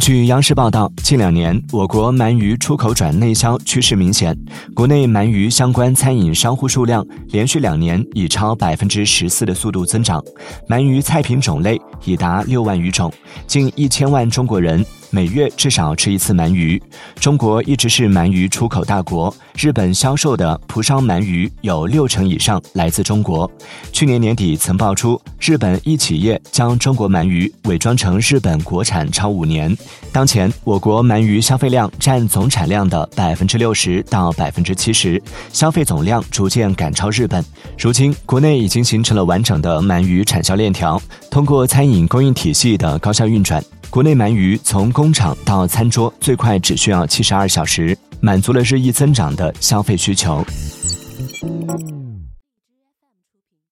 据央视报道，近两年我国鳗鱼出口转内销趋势明显，国内鳗鱼相关餐饮商户数量连续两年以超百分之十四的速度增长，鳗鱼菜品种类已达六万余种，近一千万中国人。每月至少吃一次鳗鱼。中国一直是鳗鱼出口大国，日本销售的蒲烧鳗鱼有六成以上来自中国。去年年底曾爆出日本一企业将中国鳗鱼伪装成日本国产超五年。当前我国鳗鱼消费量占总产量的百分之六十到百分之七十，消费总量逐渐赶超日本。如今国内已经形成了完整的鳗鱼产销链条，通过餐饮供应体系的高效运转。国内鳗鱼从供工厂到餐桌最快只需要七十二小时，满足了日益增长的消费需求。